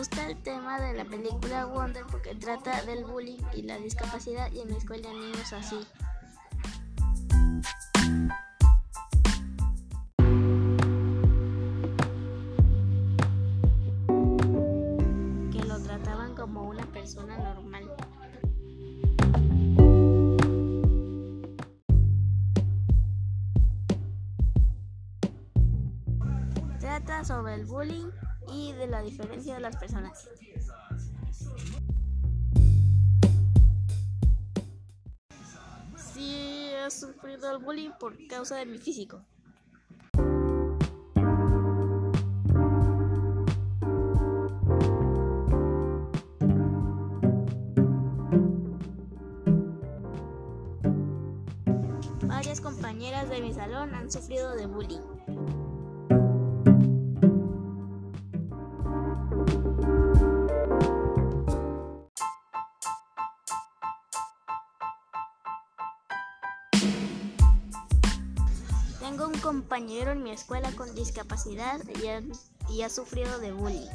gusta el tema de la película Wonder porque trata del bullying y la discapacidad y en mi escuela niños así. Que lo trataban como una persona normal. Trata sobre el bullying y de la diferencia de las personas. Sí, he sufrido el bullying por causa de mi físico. Varias compañeras de mi salón han sufrido de bullying. Tengo un compañero en mi escuela con discapacidad y ha, y ha sufrido de bullying.